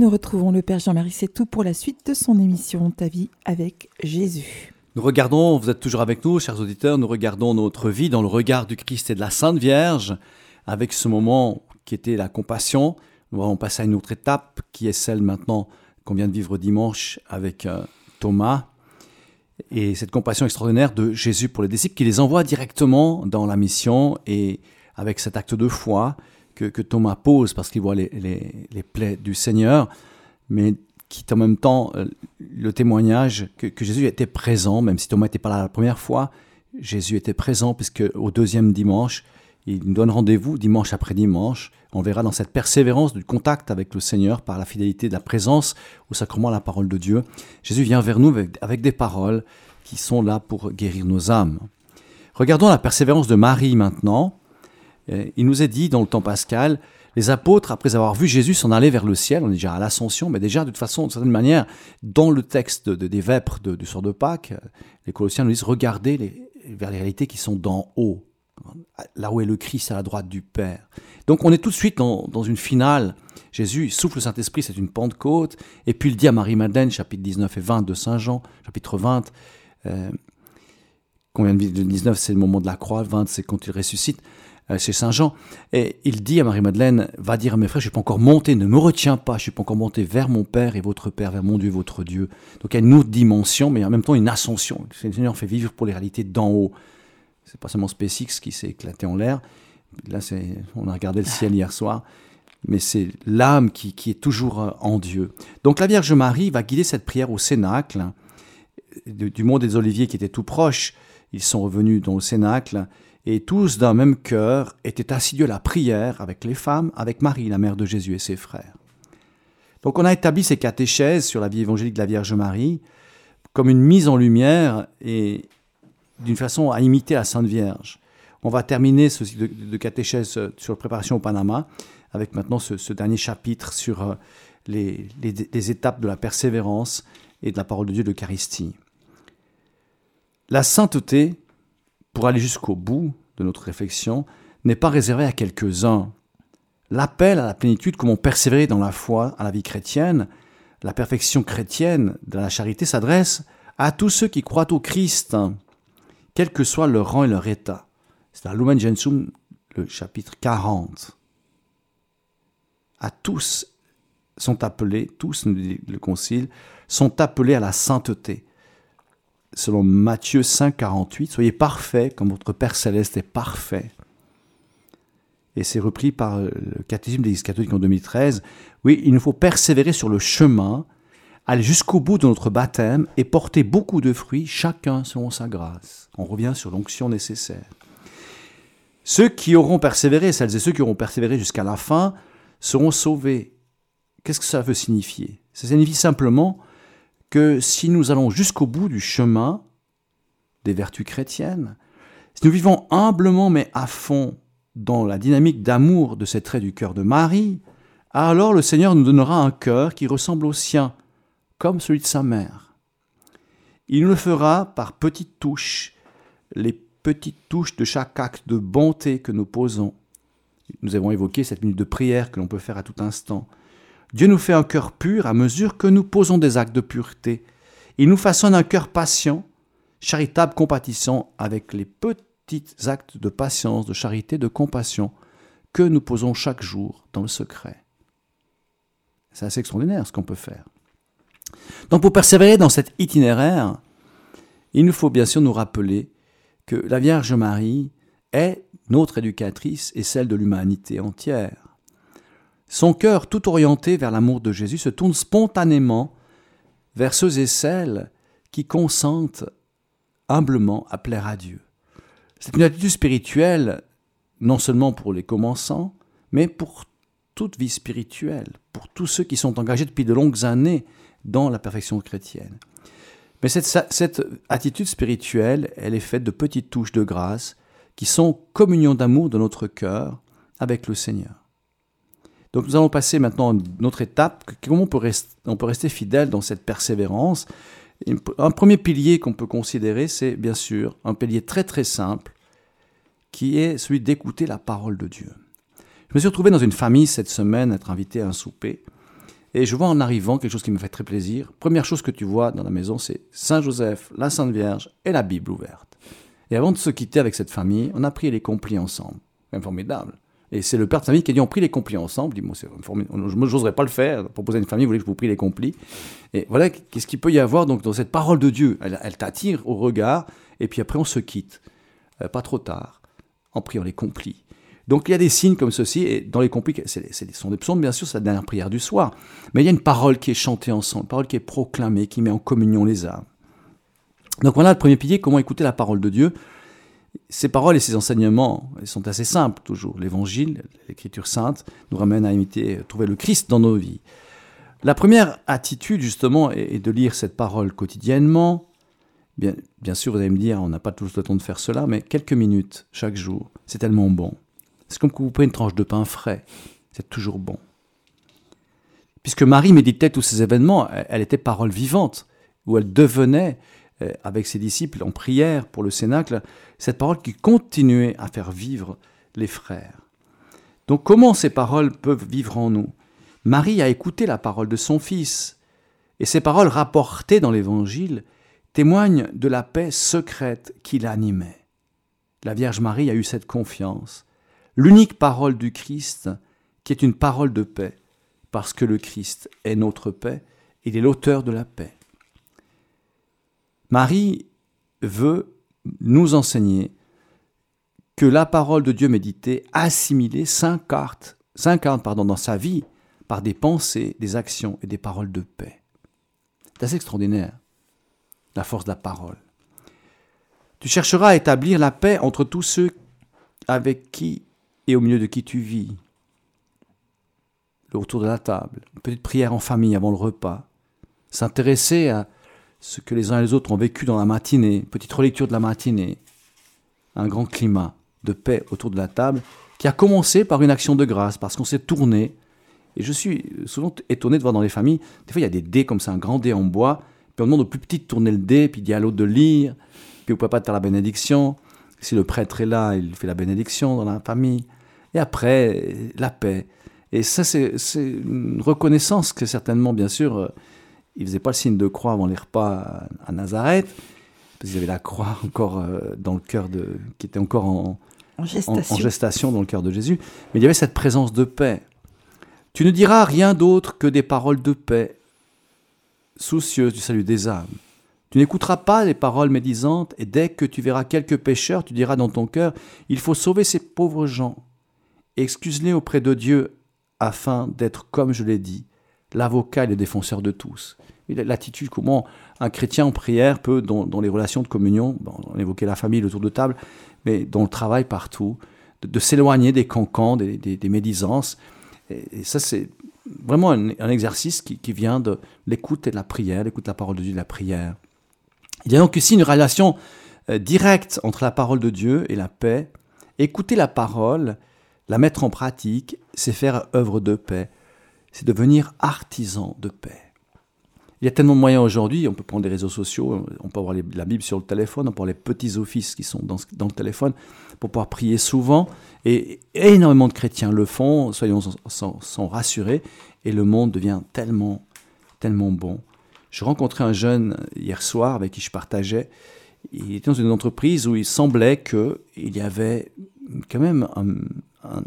Nous retrouvons le Père Jean-Marie tout pour la suite de son émission Ta vie avec Jésus. Nous regardons, vous êtes toujours avec nous, chers auditeurs, nous regardons notre vie dans le regard du Christ et de la Sainte Vierge, avec ce moment qui était la compassion. Nous allons passer à une autre étape, qui est celle maintenant qu'on vient de vivre dimanche avec euh, Thomas. Et cette compassion extraordinaire de Jésus pour les disciples qui les envoie directement dans la mission et avec cet acte de foi que, Thomas pose parce qu'il voit les, les, plaies du Seigneur, mais qui est en même temps euh, le témoignage que, Jésus était présent, même si Thomas n'était pas là la première fois, Jésus était présent puisque au deuxième dimanche, il nous donne rendez-vous dimanche après dimanche. On verra dans cette persévérance du contact avec le Seigneur par la fidélité de la présence au sacrement à la parole de Dieu. Jésus vient vers nous avec, avec des paroles qui sont là pour guérir nos âmes. Regardons la persévérance de Marie maintenant. Euh, il nous est dit dans le temps pascal, les apôtres, après avoir vu Jésus s'en aller vers le ciel, on est déjà à l'ascension, mais déjà de toute façon, de certaine manière, dans le texte des vêpres du sort de Pâques, les Colossiens nous disent regardez vers les réalités qui sont d'en haut, là où est le Christ à la droite du Père. Donc on est tout de suite dans, une finale. Jésus souffle le Saint-Esprit, c'est une Pentecôte, et puis il dit à Marie-Madeleine, chapitre 19 et 20 de Saint Jean, chapitre 20, euh, de 19 c'est le moment de la croix, 20 c'est quand il ressuscite, c'est Saint Jean, et il dit à Marie-Madeleine, va dire à mes frères, je ne suis pas encore monté, ne me retiens pas, je ne suis pas encore monté vers mon Père et votre Père, vers mon Dieu, votre Dieu. Donc il y a une autre dimension, mais en même temps une ascension. Le Seigneur fait vivre pour les réalités d'en haut. C'est pas seulement SpaceX qui s'est éclaté en l'air. Là, on a regardé le ciel hier soir, mais c'est l'âme qui, est toujours euh, en Dieu. Donc la Vierge Marie va guider cette prière au Cénacle, du monde des Oliviers qui était tout proche. Ils sont revenus dans le Cénacle et tous d'un même cœur étaient assidus à la prière avec les femmes, avec Marie, la mère de Jésus et ses frères. Donc on a établi ces catéchèses sur la vie évangélique de la Vierge Marie comme une mise en lumière et d'une façon à imiter la Sainte Vierge. On va terminer ce cycle de, catéchèse sur la préparation au Panama avec maintenant ce, dernier chapitre sur euh, les, les, étapes de la persévérance et de la parole de Dieu de l'Eucharistie. La sainteté, pour aller jusqu'au bout de notre réflexion, n'est pas réservé à quelques-uns. L'appel à la plénitude, comment persévérer dans la foi, à la vie chrétienne, la perfection chrétienne de la charité s'adresse à tous ceux qui croient au Christ, quel que soit leur rang et leur état. C'est à Lumen Gentium, le chapitre 40. À tous sont appelés, tous, nous dit le Concile, sont appelés à la sainteté selon Matthieu 5, 48, Soyez parfaits comme votre Père céleste est parfait. Et c'est repris par le catéchisme de l'Église catholique en 2013. Oui, il nous faut persévérer sur le chemin, aller jusqu'au bout de notre baptême et porter beaucoup de fruits, chacun selon sa grâce. On revient sur l'onction nécessaire. Ceux qui auront persévéré, celles et ceux qui auront persévéré jusqu'à la fin, seront sauvés. Qu'est-ce que ça veut signifier? Ça signifie simplement que si nous allons jusqu'au bout du chemin des vertus chrétiennes, si nous vivons humblement mais à fond dans la dynamique d'amour de ces traits du cœur de Marie, alors le Seigneur nous donnera un cœur qui ressemble au sien, comme celui de sa mère. Il nous le fera par petites touches, les petites touches de chaque acte de bonté que nous posons. Nous avons évoqué cette minute de prière que l'on peut faire à tout instant. Dieu nous fait un cœur pur à mesure que nous posons des actes de pureté. Il nous façonne un cœur patient, charitable, compatissant, avec les petits actes de patience, de charité, de compassion que nous posons chaque jour dans le secret. C'est assez extraordinaire ce qu'on peut faire. Donc pour persévérer dans cet itinéraire, il nous faut bien sûr nous rappeler que la Vierge Marie est notre éducatrice et celle de l'humanité entière. Son cœur, tout orienté vers l'amour de Jésus, se tourne spontanément vers ceux et celles qui consentent humblement à plaire à Dieu. C'est une attitude spirituelle, non seulement pour les commençants, mais pour toute vie spirituelle, pour tous ceux qui sont engagés depuis de longues années dans la perfection chrétienne. Mais cette, attitude spirituelle, elle est faite de petites touches de grâce qui sont communion d'amour de notre cœur avec le Seigneur. Donc nous allons passer maintenant à une autre étape, comment on peut, rester, fidèle dans cette persévérance? Un premier pilier qu'on peut considérer, c'est bien sûr un pilier très très simple, qui est celui d'écouter la parole de Dieu. Je me suis retrouvé dans une famille cette semaine, être invité à un souper, et je vois en arrivant quelque chose qui me fait très plaisir. Première chose que tu vois dans la maison, c'est Saint Joseph, la Sainte Vierge et la Bible ouverte. Et avant de se quitter avec cette famille, on a pris les complis ensemble. C'est formidable. Et c'est le père de famille qui a dit on prie les complis ensemble. Je dis, moi, je n'oserais pas le faire. Proposer à une famille, vous voulez que je vous prie les complis. Et voilà, qu'est-ce qu'il peut y avoir donc dans cette parole de Dieu? Elle, t'attire au regard, et puis après on se quitte. Euh, pas trop tard, en priant les complis. Donc il y a des signes comme ceci, et dans les complis, ce sont des psaumes, bien sûr, c'est la dernière prière du soir. Mais il y a une parole qui est chantée ensemble, une parole qui est proclamée, qui met en communion les âmes. Donc voilà le premier pilier, comment écouter la parole de Dieu. Ces paroles et ces enseignements sont assez simples toujours. L'évangile, l'écriture sainte, nous ramène à imiter, trouver le Christ dans nos vies. La première attitude, justement, est de lire cette parole quotidiennement. Bien, sûr, vous allez me dire, on n'a pas tout le temps de faire cela, mais quelques minutes chaque jour, c'est tellement bon. C'est comme que vous prenez une tranche de pain frais. C'est toujours bon. Puisque Marie méditait tous ces événements, elle était parole vivante, où elle devenait, euh, avec ses disciples en prière pour le Cénacle, cette parole qui continuait à faire vivre les frères. Donc comment ces paroles peuvent vivre en nous? Marie a écouté la parole de son Fils, et ces paroles rapportées dans l'Évangile témoignent de la paix secrète qui l'animait. La Vierge Marie a eu cette confiance l'unique parole du Christ qui est une parole de paix, parce que le Christ est notre paix, il est l'auteur de la paix. Marie veut nous enseigner que la parole de Dieu méditée, assimilée, s'incarne pardon, dans sa vie par des pensées, des actions et des paroles de paix. C'est assez extraordinaire, la force de la parole. Tu chercheras à établir la paix entre tous ceux avec qui et au milieu de qui tu vis. Le retour de la table, une petite prière en famille avant le repas, s'intéresser à ce que les uns et les autres ont vécu dans la matinée, petite relecture de la matinée, un grand climat de paix autour de la table qui a commencé par une action de grâce, parce qu'on s'est tourné. Et je suis souvent étonné de voir dans les familles, des fois il y a des dés comme ça, un grand dé en bois, puis on demande au plus petit de tourner le dé, puis il dit à l'autre de lire, puis au papa de faire la bénédiction. Si le prêtre est là, il fait la bénédiction dans la famille et après la paix. Et ça, c'est une reconnaissance que certainement, bien sûr, euh, ils ne faisaient pas le signe de croix avant les repas à, Nazareth, parce qu'ils avaient la croix encore euh, dans le cœur de, qui était encore en, en, gestation. en, gestation dans le cœur de Jésus. Mais il y avait cette présence de paix. Tu ne diras rien d'autre que des paroles de paix, soucieuses du salut des âmes. Tu n'écouteras pas les paroles médisantes, et dès que tu verras quelques pécheurs, tu diras dans ton cœur, il faut sauver ces pauvres gens excuse-les auprès de Dieu afin d'être, comme je l'ai dit, l'avocat et le défenseur de tous. L'attitude, comment un chrétien en prière peut, dans, les relations de communion, on évoquait la famille, le tour de table, mais dans le travail partout, de, s'éloigner des cancans, des, médisances. Et, ça, c'est vraiment un, exercice qui, vient de l'écoute et de la prière, l'écoute de la parole de Dieu et de la prière. Il y a donc ici une relation euh, directe entre la parole de Dieu et la paix. Écouter la parole, la mettre en pratique, c'est faire œuvre de paix, c'est devenir artisan de paix. Il y a tellement de moyens aujourd'hui, on peut prendre les réseaux sociaux, on peut avoir la Bible sur le téléphone, on peut avoir les petits offices qui sont dans, le téléphone pour pouvoir prier souvent. Et énormément de chrétiens le font, soyons sont rassurés, et le monde devient tellement, tellement bon. Je rencontrais un jeune hier soir avec qui je partageais. Il était dans une entreprise où il semblait qu'il y avait quand même un,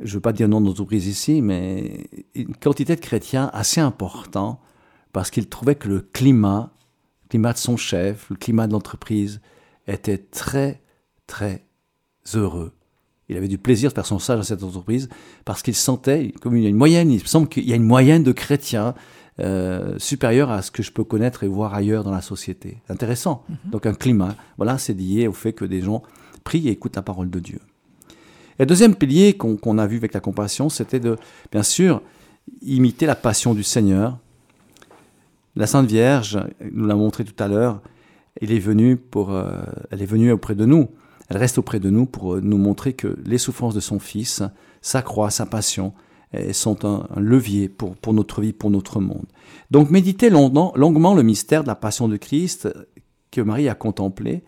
je ne veux pas dire nom d'entreprise ici, mais une quantité de chrétiens assez important parce qu'ils trouvaient que le climat, le climat de son chef, le climat de l'entreprise était très, très heureux. Il avait du plaisir de faire son stage dans cette entreprise parce qu'il sentait, comme il y a une moyenne, il semble qu'il y a une moyenne de chrétiens euh, supérieure à ce que je peux connaître et voir ailleurs dans la société. Intéressant. Mhm. Donc un climat, voilà, c'est lié au fait que des gens prient et écoutent la parole de Dieu. Et le deuxième pilier qu'on a vu avec la compassion, c'était de, bien sûr, imiter la passion du Seigneur. La Sainte Vierge, nous l'a montré tout à l'heure, elle est venue pour, euh, elle est venue auprès de nous. Elle reste auprès de nous pour euh, nous montrer que les souffrances de son Fils, sa croix, sa passion, sont un, levier pour, pour, notre vie, pour notre monde. Donc méditez longuement, longuement le mystère de la passion de Christ que Marie a contemplé.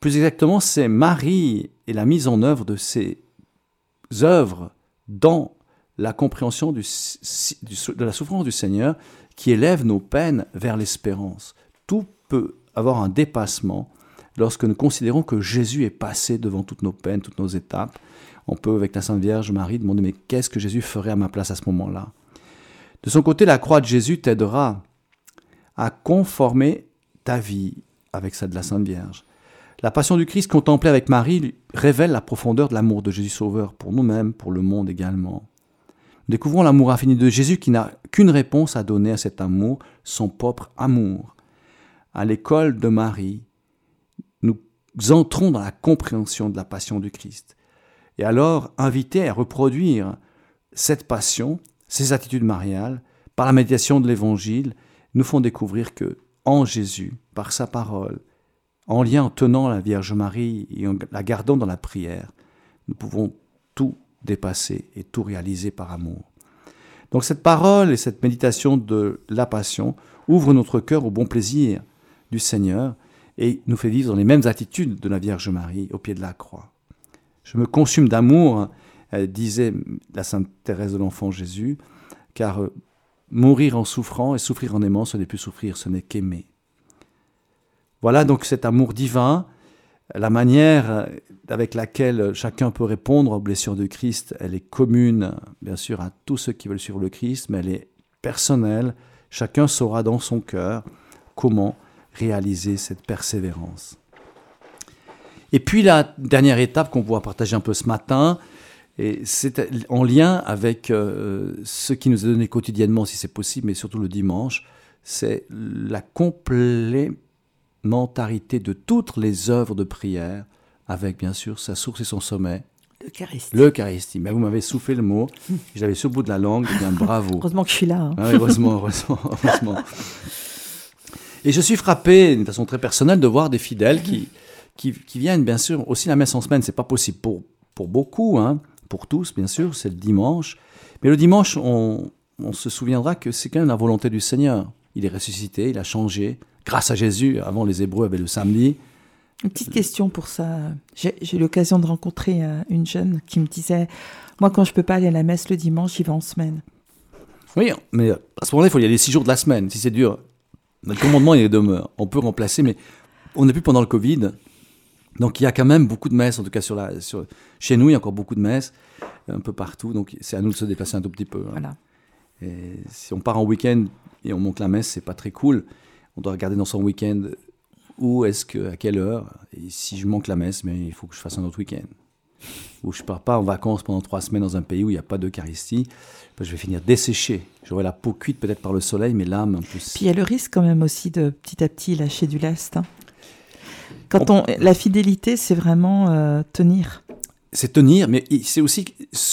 Plus exactement, c'est Marie et la mise en œuvre de ses œuvres dans la compréhension de la souffrance du Seigneur qui élève nos peines vers l'espérance. Tout peut avoir un dépassement lorsque nous considérons que Jésus est passé devant toutes nos peines, toutes nos étapes. On peut, avec la Sainte Vierge Marie, demander mais qu'est-ce que Jésus ferait à ma place à ce moment-là? De son côté, la croix de Jésus t'aidera à conformer ta vie avec celle de la Sainte Vierge. La passion du Christ contemplée avec Marie révèle la profondeur de l'amour de Jésus Sauveur pour nous-mêmes, pour le monde également. Découvrons l'amour infini de Jésus qui n'a qu'une réponse à donner à cet amour, son propre amour. À l'école de Marie, nous entrons dans la compréhension de la passion du Christ. Et alors, invités à reproduire cette passion, ces attitudes mariales, par la médiation de l'Évangile, nous font découvrir que, en Jésus, par sa parole, en lien en tenant la Vierge Marie et en la gardant dans la prière, nous pouvons dépasser et tout réaliser par amour. Donc cette parole et cette méditation de la passion ouvrent notre cœur au bon plaisir du Seigneur et nous fait vivre dans les mêmes attitudes de la Vierge Marie au pied de la croix. Je me consume d'amour, disait la Sainte Thérèse de l'Enfant Jésus, car euh, mourir en souffrant et souffrir en aimant, ce n'est plus souffrir, ce n'est qu'aimer. Voilà donc cet amour divin, la manière avec laquelle chacun peut répondre aux blessures de Christ, elle est commune, bien sûr, à tous ceux qui veulent suivre le Christ, mais elle est personnelle. Chacun saura dans son cœur comment réaliser cette persévérance. Et puis la dernière étape qu'on pourra partager un peu ce matin, c'est en lien avec euh, ce qui nous est donné quotidiennement, si c'est possible, mais surtout le dimanche, c'est la complémentarité mentarité de toutes les œuvres de prière, avec bien sûr sa source et son sommet. L'Eucharistie. L'Eucharistie. Mais vous m'avez soufflé le mot, j'avais sur le bout de la langue, et bien bravo. heureusement que je suis là. Hein. Ah heureusement, heureusement, heureusement. Et je suis frappé, d'une façon très personnelle, de voir des fidèles qui, qui, viennent, bien sûr, aussi la messe en semaine. C'est pas possible pour, pour beaucoup, hein, pour tous, bien sûr, c'est le dimanche. Mais le dimanche, on, on se souviendra que c'est quand même la volonté du Seigneur. Il est ressuscité, il a changé, grâce à Jésus. Avant, les Hébreux avaient le samedi. Une petite question pour ça. J'ai eu l'occasion de rencontrer euh, une jeune qui me disait Moi, quand je peux pas aller à la messe le dimanche, j'y vais en semaine. Oui, mais à ce moment-là, il faut y aller six jours de la semaine. Si c'est dur, le commandement, il est demeure. On peut remplacer, mais on n'est plus pendant le Covid. Donc, il y a quand même beaucoup de messes, en tout cas sur la, sur, chez nous, il y a encore beaucoup de messes, un peu partout. Donc, c'est à nous de se déplacer un tout petit peu. Hein. Voilà. Et si on part en week-end et on monte la messe, c'est pas très cool on doit regarder dans son week-end où est-ce que, à quelle heure, et si je manque la messe, mais il faut que je fasse un autre week-end. Ou je pars pas en vacances pendant trois semaines dans un pays où il n'y a pas d'Eucharistie, ben, je vais finir desséché. J'aurai la peau cuite peut-être par le soleil, mais l'âme un peu. Puis il y a le risque quand même aussi de petit à petit lâcher du lest. Hein. Quand on, la fidélité, c'est vraiment euh, tenir c'est tenir, mais c'est aussi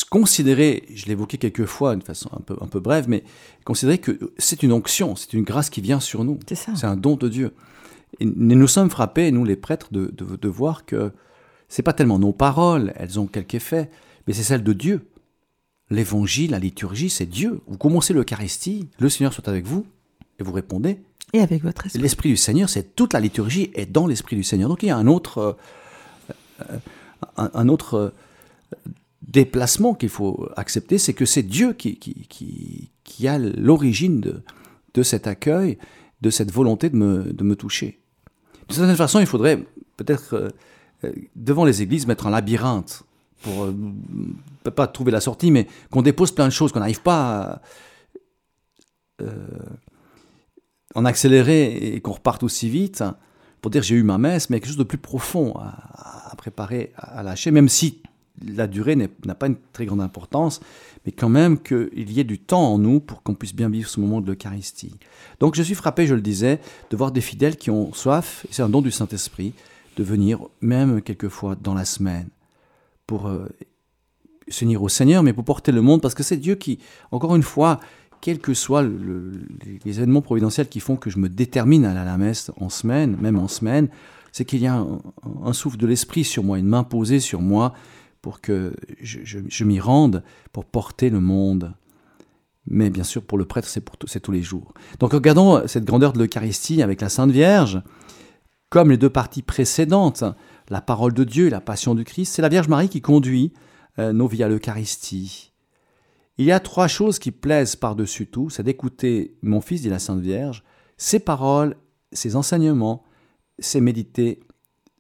considérer, je l'évoquais quelques fois de façon un peu, un peu brève, mais considérer que c'est une onction, c'est une grâce qui vient sur nous. C'est un don de Dieu. Et nous sommes frappés, nous les prêtres, de, de, voir que c'est pas tellement nos paroles, elles ont quelque effet, mais c'est celle de Dieu. L'évangile, la liturgie, c'est Dieu. Vous commencez l'Eucharistie, le Seigneur soit avec vous, et vous répondez. Et avec votre esprit. L'esprit du Seigneur, c'est toute la liturgie est dans l'esprit du Seigneur. Donc il y a un autre. Euh, euh, un, autre euh, déplacement qu'il faut accepter, c'est que c'est Dieu qui, a l'origine de, cet accueil, de cette volonté de me, toucher. De certaine façon, il faudrait peut-être euh, euh, devant les églises mettre un labyrinthe pour pas trouver la sortie, mais qu'on dépose plein de choses, qu'on n'arrive pas à en accélérer et qu'on reparte aussi vite pour dire j'ai eu ma messe, mais quelque chose de plus profond à, préparer, à, lâcher, même si la durée n'a pas une très grande importance, mais quand même qu'il y ait du temps en nous pour qu'on puisse bien vivre ce moment de l'Eucharistie. Donc je suis frappé, je le disais, de voir des fidèles qui ont soif, et c'est un don du Saint-Esprit, de venir même quelquevenfois dans la semaine pour euh, s'unir au Seigneur, mais pour porter le monde, parce que c'est Dieu qui, encore une fois, quels que soient les événements providentiels qui font que je me détermine à aller à la messe en semaine, même en semaine, c'est qu'il y a un, souffle de l'esprit sur moi, une main posée sur moi pour que je, m'y rende, pour porter le monde. Mais bien sûr, pour le prêtre, c'est, tous les jours. Donc regardons cette grandeur de l'Eucharistie avec la Sainte Vierge. Comme les deux parties précédentes, la parole de Dieu et la passion du Christ, c'est la Vierge Marie qui conduit euh, nos vies à l'Eucharistie. Il y a trois choses qui plaisent par-dessus tout, c'est d'écouter mon fils, dit la Sainte Vierge, ses paroles, ses enseignements, c'est méditer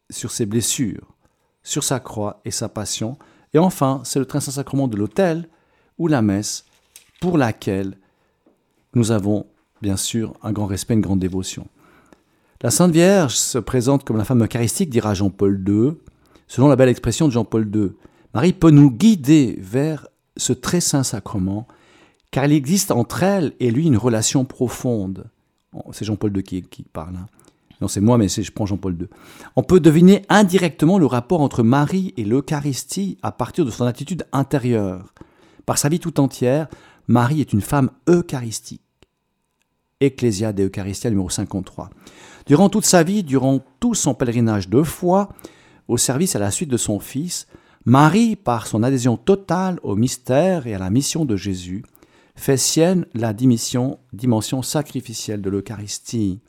sur ses blessures, sur sa croix et sa passion. Et enfin, c'est le très saint sacrement de l'autel ou la messe, pour laquelle nous avons bien sûr un grand respect, une grande dévotion. La Sainte Vierge se présente comme la femme eucharistique, dira Jean-Paul II, selon la belle expression de Jean-Paul II. Marie peut nous guider vers ce très saint sacrement, car il existe entre elle et lui une relation profonde. C'est Jean-Paul II qui, parle. Hein. Non, c'est moi, mais je prends Jean-Paul II. On peut deviner indirectement le rapport entre Marie et l'Eucharistie à partir de son attitude intérieure. Par sa vie tout entière, Marie est une femme eucharistique. Ecclésia de Eucharistia numéro 53. Durant toute sa vie, durant tout son pèlerinage de foi, au service à la suite de son Fils, Marie, par son adhésion totale au mystère et à la mission de Jésus, fait sienne la dimension, sacrificielle de l'Eucharistie.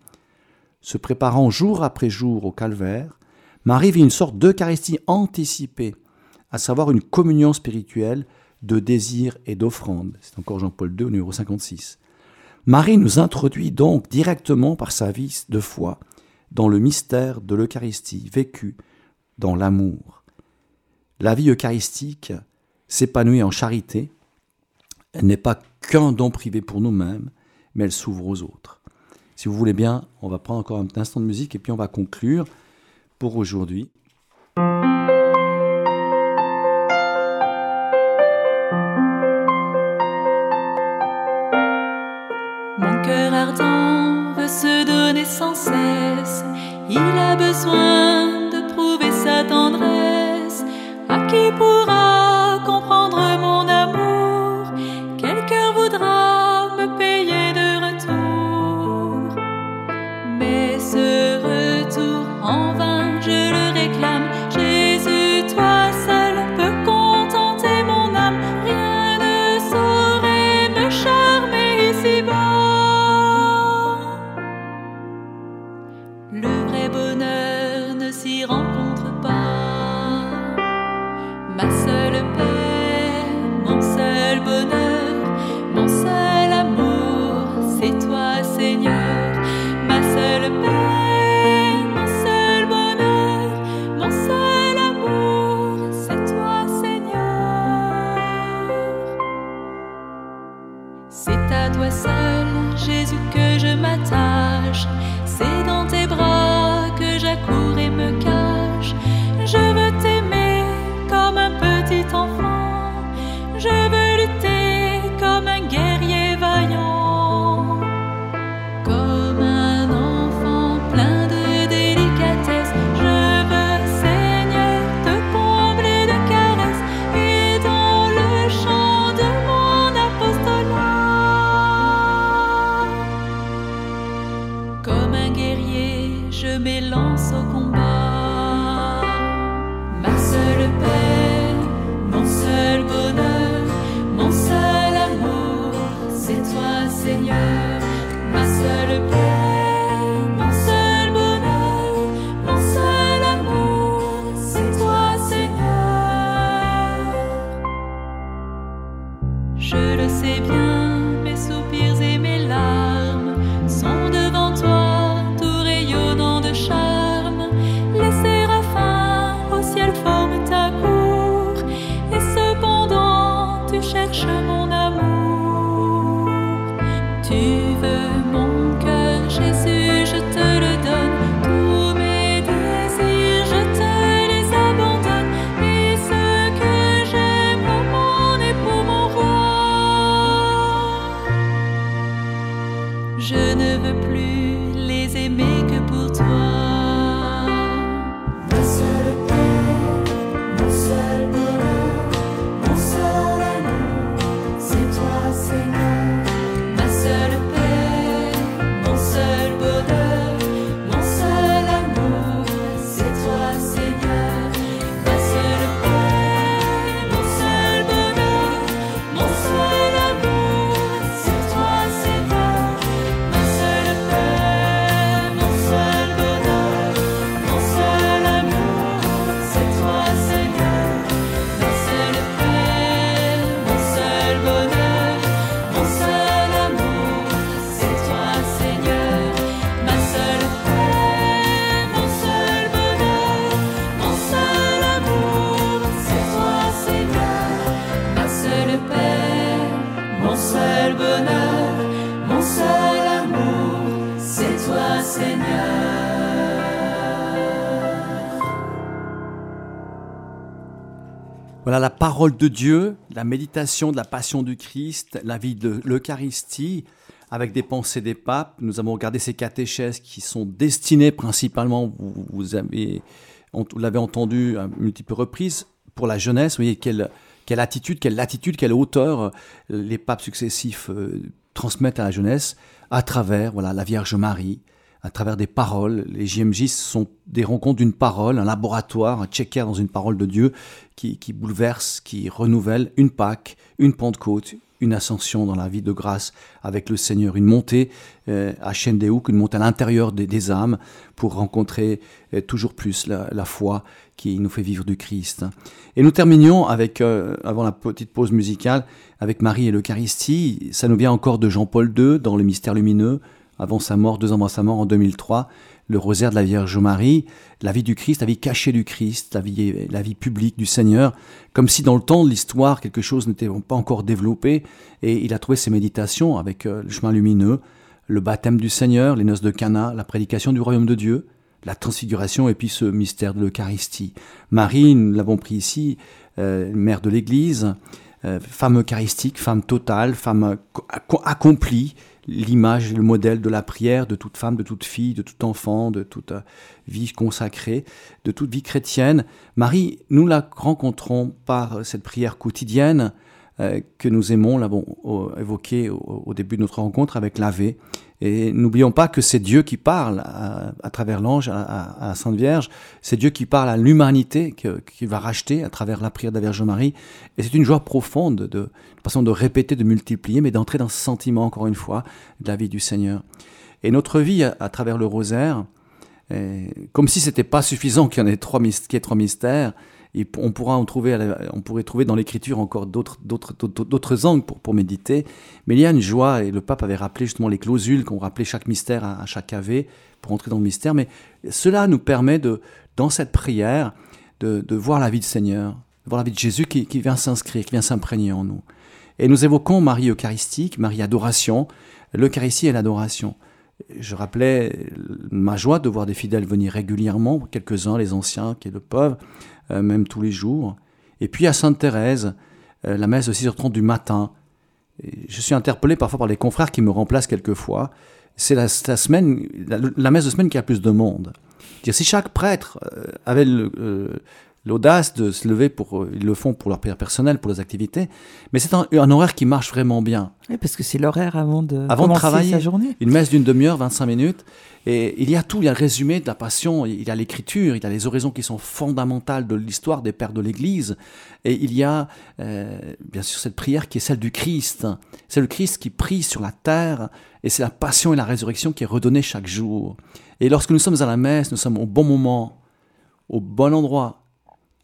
Se préparant jour après jour au calvaire, Marie vit une sorte d'Eucharistie anticipée, à savoir une communion spirituelle de désir et d'offrande. C'est encore Jean-Paul II, numéro 56. Marie nous introduit donc directement par sa vie de foi dans le mystère de l'Eucharistie vécu dans l'amour. La vie eucharistique s'épanouit en charité. Elle n'est pas qu'un don privé pour nous-mêmes, mais elle s'ouvre aux autres. Si vous voulez bien, on va prendre encore un instant de musique et puis on va conclure pour aujourd'hui. Mon cœur ardent veut se donner sans cesse, il a besoin parole de Dieu, la méditation de la passion du Christ, la vie de l'Eucharistie, avec des pensées des papes. Nous avons regardé ces catéchèses qui sont destinées principalement, vous, avez, l'avez entendu à multiples reprises, pour la jeunesse. Vous voyez quelle, quelle attitude, quelle latitude, quelle hauteur euh, les papes successifs euh, transmettent à la jeunesse à travers voilà la Vierge Marie, à travers des paroles. Les JMJ sont des rencontres d'une parole, un laboratoire, un checker dans une parole de Dieu qui, bouleverse, qui renouvelle une Pâque, une Pentecôte, une ascension dans la vie de grâce avec le Seigneur, une montée euh, à Shendéouk, une montée à l'intérieur des, âmes pour rencontrer euh, toujours plus la, foi qui nous fait vivre du Christ. Et nous terminions avec, euh, avant la petite pause musicale, avec Marie et l'Eucharistie. Ça nous vient encore de Jean-Paul II dans le mystère lumineux, avant sa mort, deux ans avant sa mort en 2003, le rosaire de la Vierge Marie, la vie du Christ, la vie cachée du Christ, la vie, la vie publique du Seigneur, comme si dans le temps de l'histoire quelque chose n'était pas encore développé, et il a trouvé ses méditations avec euh, le chemin lumineux, le baptême du Seigneur, les noces de Cana, la prédication du royaume de Dieu, la transfiguration et puis ce mystère de l'Eucharistie. Marie, nous l'avons pris ici, euh, mère de l'Église, euh, femme eucharistique, femme totale, femme accomplie, l'image, le modèle de la prière de toute femme, de toute fille, de tout enfant, de toute euh, vie consacrée, de toute vie chrétienne. Marie, nous la rencontrons par euh, cette prière quotidienne euh, que nous aimons, l'avons évoqué au, début de notre rencontre avec l'Ave. Et n'oublions pas que c'est Dieu qui parle à, travers l'ange, à, la Sainte Vierge. C'est Dieu qui parle à l'humanité, qui va racheter à travers la prière de la Vierge Marie. Et c'est une joie profonde de, façon de répéter, de multiplier, mais d'entrer dans ce sentiment, encore une fois, de la vie du Seigneur. Et notre vie à, travers le rosaire, comme si c'était pas suffisant qu'il y en qu'il y ait trois mystères, on, pourra en trouver, on pourrait trouver dans l'écriture encore d'autres angles pour, méditer. Mais il y a une joie, et le pape avait rappelé justement les clausules qu'on rappelait chaque mystère à, chaque ave pour entrer dans le mystère. Mais cela nous permet, de, dans cette prière, de, voir la vie du Seigneur, de voir la vie de Jésus qui, vient s'inscrire, qui vient s'imprégner en nous. Et nous évoquons Marie Eucharistique, Marie Adoration, l'Eucharistie et l'adoration. Je rappelais ma joie de voir des fidèles venir régulièrement, quelques-uns, les anciens qui le peuvent, même tous les jours. Et puis à Sainte-Thérèse, euh, la messe de 6h30 du matin. je suis interpellé parfois par les confrères qui me remplacent quelquefois. C'est la, semaine, la, messe de semaine qui a plus de monde. si chaque prêtre euh, avait l'audace de se lever pour, ils le font pour leur prière personnelle, pour les activités, mais c'est un, horaire qui marche vraiment bien. Oui, parce que c'est l'horaire avant de avant de travailler, sa journée. Une messe d'une demi-heure, 25 minutes, et il y a tout, il y a le résumé de la passion, il y a l'écriture, il y a les oraisons qui sont fondamentales de l'histoire des pères de l'Église, et il y a euh, bien sûr cette prière qui est celle du Christ. C'est le Christ qui prie sur la terre, et c'est la passion et la résurrection qui est redonnée chaque jour. Et lorsque nous sommes à la messe, nous sommes au bon moment, au bon endroit,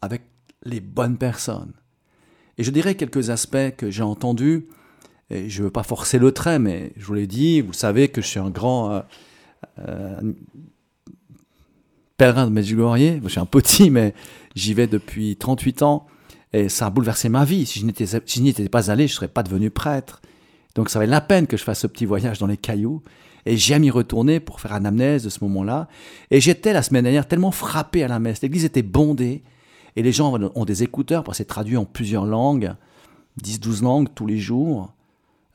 avec les bonnes personnes. Et je dirais quelques aspects que j'ai entendus, et je ne veux pas forcer le trait, mais je vous l'ai dit, vous savez que je suis un grand... Euh, euh, pèlerin de Medjugorje. Je suis un petit, mais j'y vais depuis 38 ans et ça a bouleversé ma vie. Si je n'y étais pas allé, je ne serais pas devenu prêtre. Donc ça valait la peine que je fasse ce petit voyage dans les cailloux. Et j'aime y retourner pour faire anamnèse de ce moment-là. Et j'étais la semaine dernière tellement frappé à la messe. L'église était bondée. Et les gens ont des écouteurs, c'est traduit en plusieurs langues, 10-12 langues tous les jours,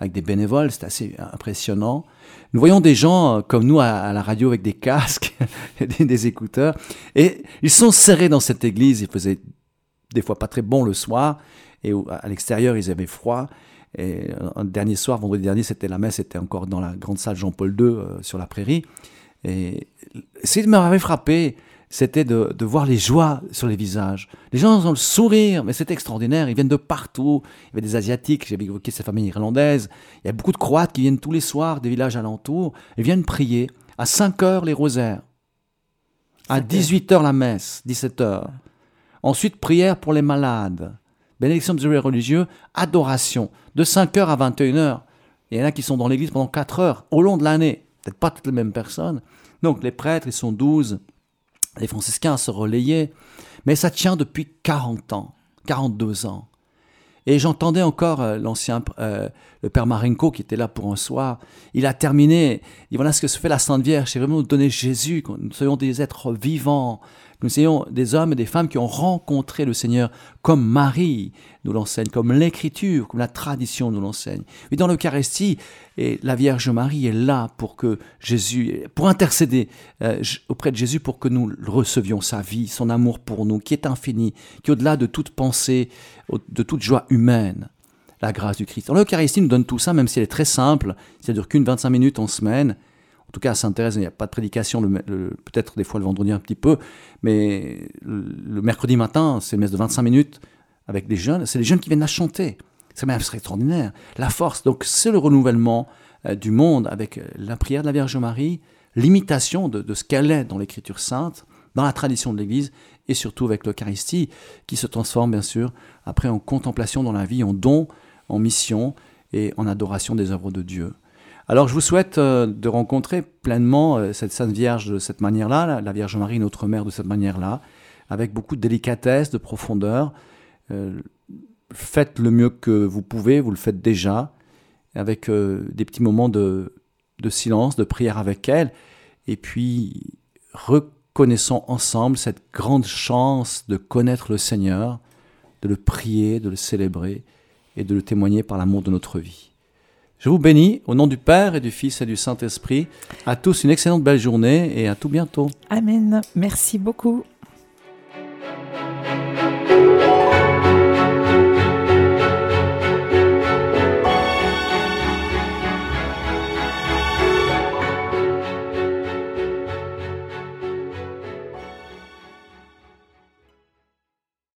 avec des bénévoles, c'est assez impressionnant. Nous voyons des gens euh, comme nous à, la radio avec des casques, des, écouteurs, et ils sont serrés dans cette église. Il faisait des fois pas très bon le soir, et à l'extérieur ils avaient froid. Et un dernier soir, vendredi dernier, c'était la messe, c'était encore dans la grande salle Jean-Paul II euh, sur la prairie. Et qui m'avait frappé, c'était de, de, voir les joies sur les visages. Les gens ont le sourire, mais c'est extraordinaire. Ils viennent de partout. Il y avait des Asiatiques, j'ai évoqué ces familles irlandaises. Il y a beaucoup de Croates qui viennent tous les soirs des villages alentours et viennent prier. À 5 heures, les rosaires. À 18 heures, la messe. 17 heures. Ensuite, prière pour les malades bénédiction de religieux, adoration, de 5h à 21h. Il y en a qui sont dans l'église pendant 4 heures au long de l'année. Peut-être pas toutes les mêmes personnes. Donc les prêtres, ils sont 12. Les franciscains se relayaient. Mais ça tient depuis 40 ans, 42 ans. Et j'entendais encore euh, l'ancien, euh, le père Marenko qui était là pour un soir. Il a terminé. Et voilà ce que se fait la Sainte Vierge. C'est vraiment nous donner Jésus, nous soyons des êtres vivants, nous soyons des hommes et des femmes qui ont rencontré le Seigneur comme Marie nous l'enseigne, comme l'Écriture, comme la tradition nous l'enseigne. Et dans l'Eucharistie, la Vierge Marie est là pour que Jésus, pour intercéder euh, auprès de Jésus pour que nous recevions sa vie, son amour pour nous, qui est infini, qui est au-delà de toute pensée, de toute joie humaine la grâce du Christ. L'Eucharistie nous donne tout ça, même si elle est très simple, ça dure qu'une 25 minutes en semaine, en tout cas à Sainte-Thérèse, il n'y a pas de prédication, peut-être des fois le vendredi un petit peu, mais le, mercredi matin, c'est une messe de 25 minutes avec des jeunes, c'est les jeunes qui viennent la chanter. C'est même extraordinaire. La force, donc c'est le renouvellement euh, du monde avec euh, la prière de la Vierge Marie, l'imitation de, ce qu'elle est dans l'Écriture sainte, dans la tradition de l'Église, et surtout avec l'Eucharistie, qui se transforme bien sûr après en contemplation dans la vie, en don, en mission et en adoration des œuvres de Dieu. Alors je vous souhaite euh, de rencontrer pleinement euh, cette Sainte Vierge de cette manière-là, la Vierge Marie, notre mère de cette manière-là, avec beaucoup de délicatesse, de profondeur. Euh, faites le mieux que vous pouvez, vous le faites déjà, avec des petits moments de, de, silence, de prière avec elle, et puis reconnaissons ensemble cette grande chance de connaître le Seigneur, de le prier, de le célébrer et de le témoigner par l'amour de notre vie. Je vous bénis au nom du Père et du Fils et du Saint-Esprit. À tous une excellente belle journée et à tout bientôt. Amen. Merci beaucoup.